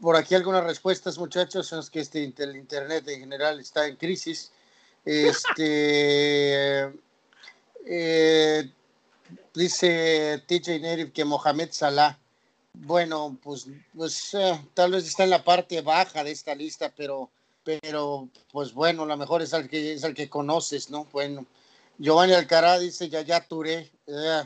por aquí algunas respuestas, muchachos. Es que este, el Internet en general está en crisis. Este, eh, dice TJ Native que Mohamed Salah, bueno, pues, pues eh, tal vez está en la parte baja de esta lista, pero, pero pues bueno, lo mejor es el que, es el que conoces, ¿no? Bueno, Giovanni Alcaraz dice Yaya Touré. Eh,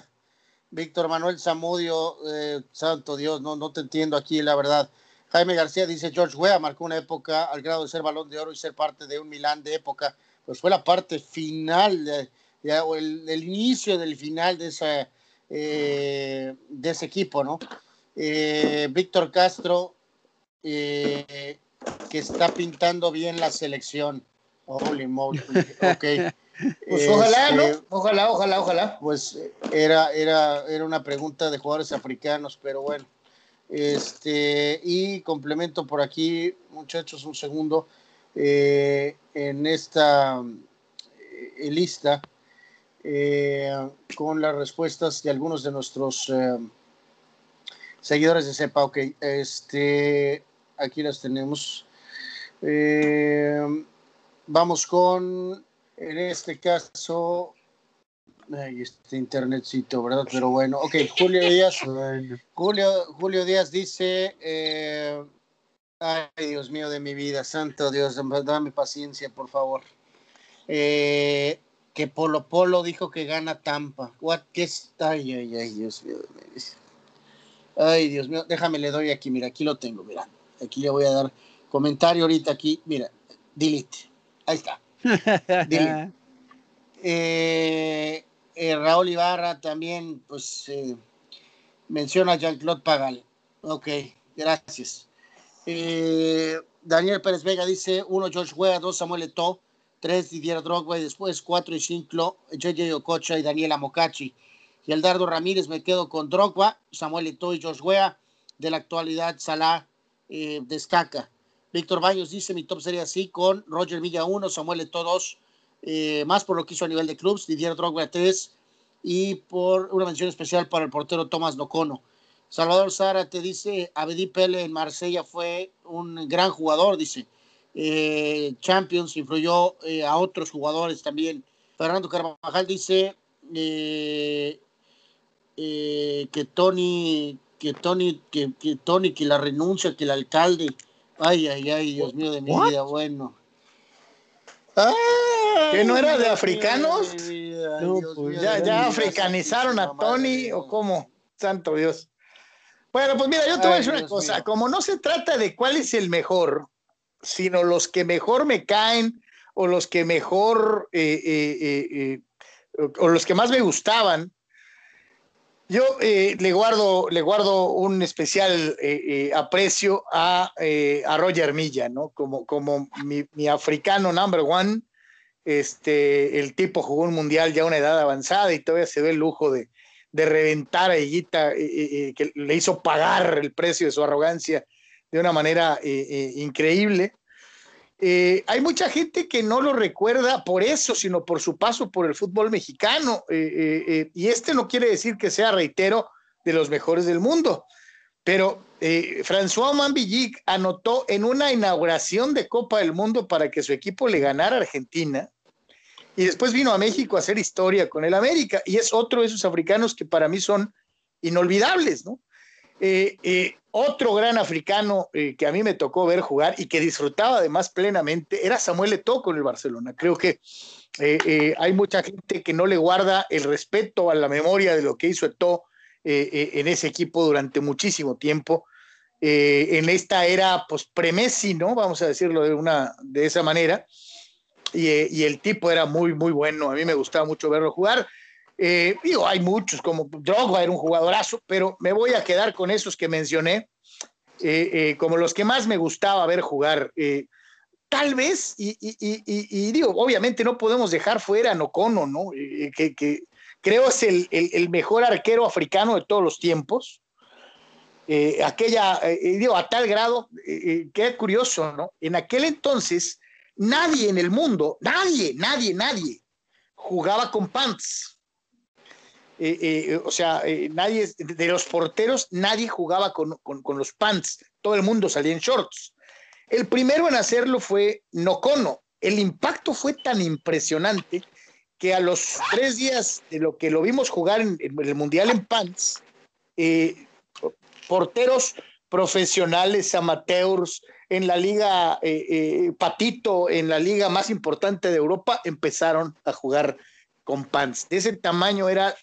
Víctor Manuel Zamudio, eh, santo Dios, no, no te entiendo aquí, la verdad. Jaime García dice George Weah marcó una época al grado de ser balón de oro y ser parte de un Milán de época. Pues fue la parte final, de, o el, inicio del final de, esa, eh, de ese equipo, ¿no? Víctor Castro, que está pintando bien la selección. Holy moly. Ok. Pues ojalá, ¿no? Este, ojalá, ojalá, ojalá. Pues era, era, era una pregunta de jugadores africanos, pero bueno. Este, y complemento por aquí, muchachos, un segundo. Eh, en esta eh, lista, eh, con las respuestas de algunos de nuestros seguidores de CEPA. Ok, este, aquí las tenemos. vamos con en este caso, ay, este internetcito, ¿verdad? Pero bueno, ok, Julio Díaz. Julio, Julio Díaz dice, eh, ay Dios mío de mi vida, santo Dios, dame paciencia, por favor. Eh, que Polo Polo dijo que gana Tampa. What, ¿Qué es? Ay, ay, ay, Dios mío. Ay, Dios mío, déjame, le doy aquí, mira, aquí lo tengo, mira. Aquí le voy a dar comentario ahorita aquí, mira, delete. Ahí está. Eh, eh, Raúl también, pues, eh, menciona Jean-Claude Pagal. Ok, gracias. Daniel Pérez Vega dice: uno, George Weah, dos, Samuel Eto'o, tres, Didier Drogba, y después cuatro y cinco, JJ Ococha y Daniela Mocachi. Y el Dardo Ramírez me quedo con Drogba, Samuel Eto'o y George Weah. De la actualidad, Salah destaca. Víctor Baños dice, mi top sería así, con Roger Villa 1, Samuel Eto'o 2, eh, más por lo que hizo a nivel de clubs, Didier Drogba 3, y por una mención especial para el portero Tomás Nocono. Salvador Sara te dice, Abedi Pele en Marsella fue un gran jugador, dice. Eh, Champions influyó eh, a otros jugadores también. Fernando Carvajal dice que Tony, que Tony, que, que Tony, que la renuncia, que el alcalde Ay, ay, ay, Dios mío de mi vida, bueno. ¿Que no era de africanos? Pues, ya, ya africanizaron a Tony o cómo, santo Dios. Bueno, pues mira, yo te voy a decir una cosa, como no se trata de cuál es el mejor, sino los que mejor me caen o los que mejor, eh, eh, eh, o los que más me gustaban, yo eh, le, guardo, le guardo un especial eh, eh, aprecio a, a, Roger Milla, ¿no? Como, como mi, africano number one. Este, el tipo jugó un mundial ya a una edad avanzada y todavía se ve el lujo de, reventar a Higuita, que le hizo pagar el precio de su arrogancia de una manera increíble. Eh, hay mucha gente que no lo recuerda por eso, sino por su paso por el fútbol mexicano. Eh, eh, y este no quiere decir que sea, reitero, de los mejores del mundo. Pero François Mambillic anotó en una inauguración de Copa del Mundo para que su equipo le ganara a Argentina. Y después vino a México a hacer historia con el América. Y es otro de esos africanos que para mí son inolvidables, ¿no? Otro gran africano eh, que a mí me tocó ver jugar y que disfrutaba además plenamente era Samuel Eto'o con el Barcelona. Creo que eh, eh, hay mucha gente que no le guarda el respeto a la memoria de lo que hizo Eto'o en ese equipo durante muchísimo tiempo. en esta era, pues, premesi, ¿no? Vamos a decirlo de, una, de esa manera. Y, y, el tipo era muy, muy bueno. A mí me gustaba mucho verlo jugar. Eh, digo, hay muchos, como Drogba era un jugadorazo, pero me voy a quedar con esos que mencioné, eh, eh, como los que más me gustaba ver jugar. tal vez, y, digo, obviamente no podemos dejar fuera a Nocono, ¿no? Que, que, creo es el, el, mejor arquero africano de todos los tiempos. aquella, digo, a tal grado, que es curioso, ¿no? En aquel entonces, nadie en el mundo, nadie, nadie, nadie jugaba con pants. Eh, eh, o sea, eh, nadie, de los porteros, nadie jugaba con, los pants. todo el mundo salía en shorts. El primero en hacerlo fue Nocono. El impacto fue tan impresionante que a los tres días de lo que lo vimos jugar en, el Mundial en pants, porteros profesionales, amateurs, en la liga eh, eh, Patito, en la liga más importante de Europa, empezaron a jugar con pants. De ese tamaño era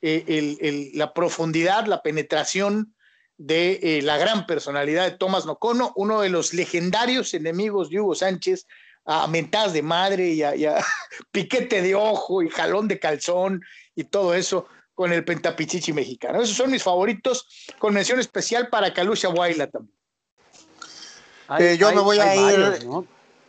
la profundidad, la penetración de la gran personalidad de Tomás Nocono, uno de los legendarios enemigos de Hugo Sánchez, a mentadas de madre y a, piquete de ojo y jalón de calzón y todo eso con el pentapichichi mexicano. Esos son mis favoritos, con mención especial para Calusha Guayla también. Eh, yo me voy a ir,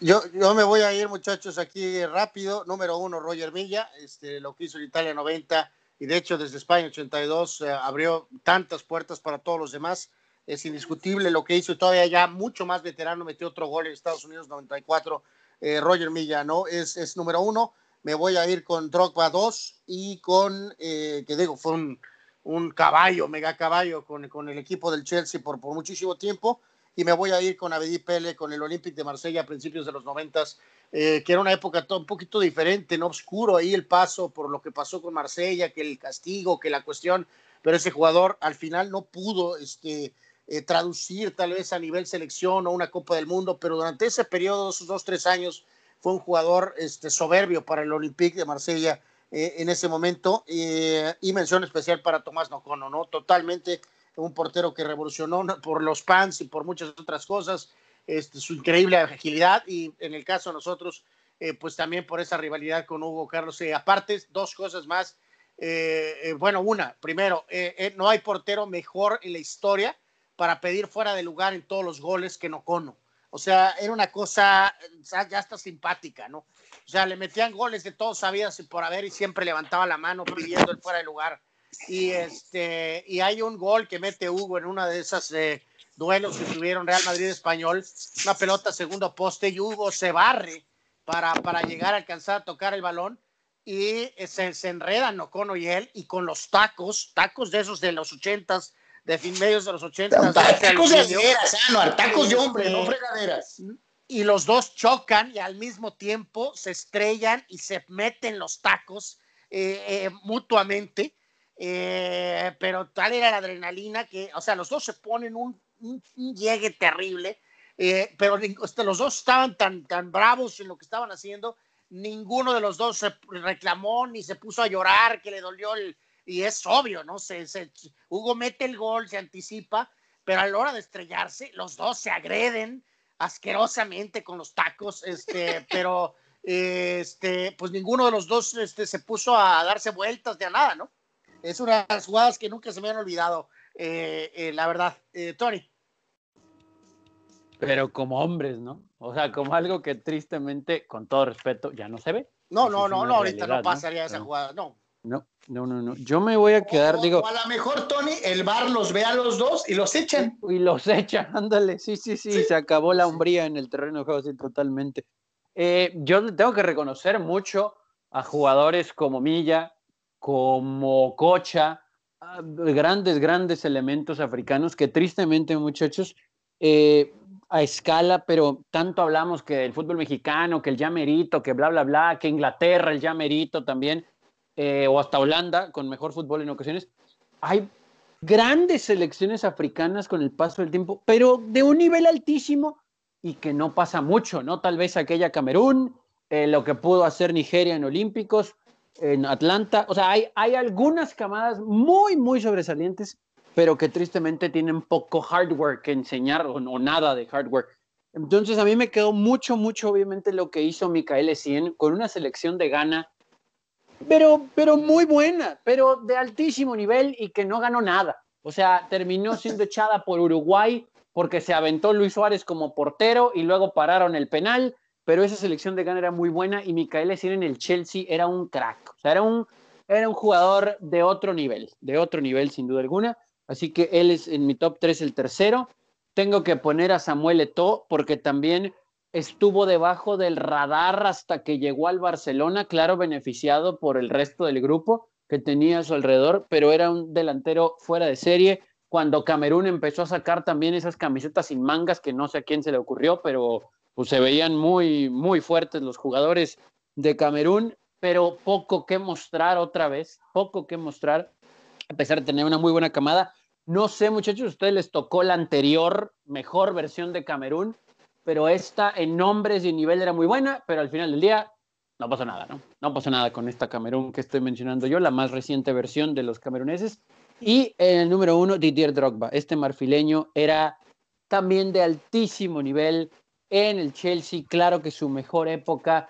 yo, yo me voy a ir, muchachos, aquí rápido. Número uno, Roger Milla, este, lo que hizo en Italia 90 y de hecho desde España 82 eh, abrió tantas puertas para todos los demás. Es indiscutible lo que hizo y todavía ya mucho más veterano metió otro gol en Estados Unidos 94 eh, Roger Milla, ¿no? Es, es, número uno. Me voy a ir con Drogba 2 y con, eh, que digo, fue un, un, caballo, mega caballo con, con el equipo del Chelsea por, por, muchísimo tiempo. Y me voy a ir con Abedi Pele, con el Olympique de Marsella a principios de los noventas, eh, que era una época un poquito diferente, no oscuro ahí el paso por lo que pasó con Marsella, que el castigo, que la cuestión, pero ese jugador al final no pudo este, eh, traducir tal vez a nivel selección o una Copa del Mundo, pero durante ese periodo, esos dos, tres años, fue un jugador este, soberbio para el Olympique de Marsella eh, en ese momento eh, y mención especial para Tomás Nocono, ¿no? Totalmente un portero que revolucionó por los pants y por muchas otras cosas, este, su increíble agilidad y en el caso de nosotros, pues también por esa rivalidad con Hugo Carlos. aparte, dos cosas más. bueno, una, primero, no hay portero mejor en la historia para pedir fuera de lugar en todos los goles que no cono. O sea, era una cosa ya está simpática, ¿no? O sea, le metían goles de todos sabidos y por haber y siempre levantaba la mano pidiendo el fuera de lugar. Y este y hay un gol que mete Hugo en una de esas eh, duelos que tuvieron Real Madrid Español, una pelota segundo poste y Hugo se barre para, para llegar a alcanzar a tocar el balón y se, se enredan Ocono y él y con los tacos, tacos de esos de los ochentas de fin medios de los 80. Tacos de aceras, ah, tacos de hombre, no fregaderas. Y los dos chocan y al mismo tiempo se estrellan y se meten los tacos eh, eh, mutuamente. Eh, pero tal era la adrenalina que, o sea, los dos se ponen un, un, llegue terrible, pero este, los dos estaban tan, tan bravos en lo que estaban haciendo, ninguno de los dos se reclamó ni se puso a llorar, que le dolió el, y es obvio, ¿no? Se, Hugo mete el gol, se anticipa, pero a la hora de estrellarse, los dos se agreden asquerosamente con los tacos, este, pero este, pues ninguno de los dos este, se puso a darse vueltas de a nada, ¿no? Es una de las jugadas que nunca se me han olvidado, eh, eh, la verdad. Eh, Tony. Pero como hombres, ¿no? O sea, como algo que tristemente, con todo respeto, ya no se ve. No, no, no, no, ahorita no pasaría esa jugada, no. No, no, no, no. Yo me voy a quedar, digo. O a lo mejor, Tony, el bar los ve a los dos y los echan. Y los echan, ándale. Sí, sí, sí, Se acabó la hombría en el terreno de juego, sí, totalmente. Eh, yo tengo que reconocer mucho a jugadores como Milla, como Cocha, grandes, grandes elementos africanos que tristemente, muchachos, eh, a escala, pero tanto hablamos que el fútbol mexicano, que el llamerito, que bla, bla, bla, que Inglaterra, el llamerito también eh, o hasta Holanda, con mejor fútbol en ocasiones. Hay grandes selecciones africanas con el paso del tiempo, pero de un nivel altísimo y que no pasa mucho, ¿no? Tal vez aquella Camerún, eh, lo que pudo hacer Nigeria en Olímpicos, en Atlanta. O sea, hay, hay algunas camadas muy, muy sobresalientes, pero que tristemente tienen poco hardware que enseñar o, nada de hardware. Entonces a mí me quedó mucho, mucho, obviamente, lo que hizo Micael Essien con una selección de Ghana pero, pero muy buena, pero de altísimo nivel y que no ganó nada. O sea, terminó siendo echada por Uruguay porque se aventó Luis Suárez como portero y luego pararon el penal, pero esa selección de Ghana era muy buena y Micael Essien en el Chelsea era un crack, o sea, era un, era un jugador de otro nivel, de otro nivel sin duda alguna, así que él es en mi top 3 el tercero. Tengo que poner a Samuel Eto'o porque también estuvo debajo del radar hasta que llegó al Barcelona, claro, beneficiado por el resto del grupo que tenía a su alrededor, pero era un delantero fuera de serie, cuando Camerún empezó a sacar también esas camisetas sin mangas, que no sé a quién se le ocurrió, pero pues se veían muy, muy fuertes los jugadores de Camerún, pero poco que mostrar otra vez, poco que mostrar, a pesar de tener una muy buena camada. No sé, muchachos, ustedes les tocó la anterior, mejor versión de Camerún, pero esta en nombres y nivel era muy buena, pero al final del día no pasó nada, ¿no? No pasó nada con esta Camerún que estoy mencionando yo, la más reciente versión de los cameruneses. Y en el número uno, Didier Drogba. Este marfileño era también de altísimo nivel en el Chelsea. Claro que su mejor época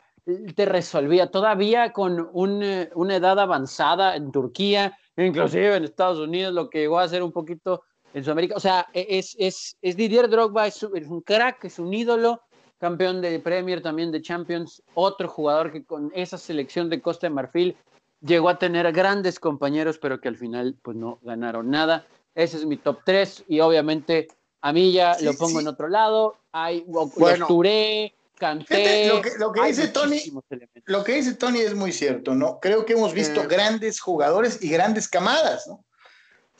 te resolvía todavía con una edad avanzada en Turquía, inclusive en Estados Unidos, lo que llegó a ser un poquito en Sudamérica. O sea, es, es, es Didier Drogba, es, es un crack, es un ídolo campeón de Premier, también de Champions, otro jugador que con esa selección de Costa de Marfil llegó a tener grandes compañeros, pero que al final pues no ganaron nada. Ese es mi top 3 y obviamente a mí ya lo pongo en otro lado. Hay bueno, Touré, Canté. Lo que, lo que dice Tony, lo que dice Tony es muy cierto, ¿no? Creo que hemos visto eh. grandes jugadores y grandes camadas, ¿no?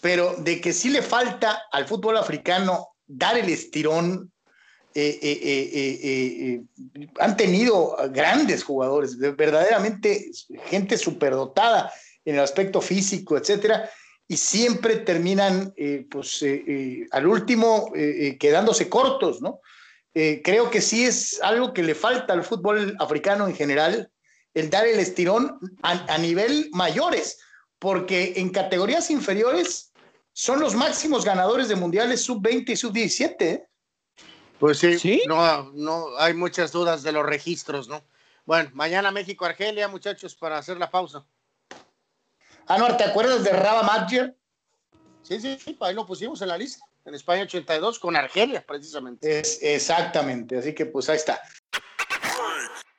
Pero de que sí le falta al fútbol africano dar el estirón eh, eh, eh, han tenido grandes jugadores, verdaderamente gente superdotada en el aspecto físico, etcétera, y siempre terminan, pues, al último quedándose cortos, ¿no? creo que sí es algo que le falta al fútbol africano en general, el dar el estirón a, a nivel mayores, porque en categorías inferiores son los máximos ganadores de mundiales sub-20 y sub-17. Pues sí, No, no hay muchas dudas de los registros, ¿no? Bueno, mañana México-Argelia, muchachos, para hacer la pausa. Ah, ¿te acuerdas de Raba Madjer? Sí, sí, sí, ahí lo pusimos en la lista, en España 82 con Argelia, precisamente. Es, exactamente, así que pues ahí está.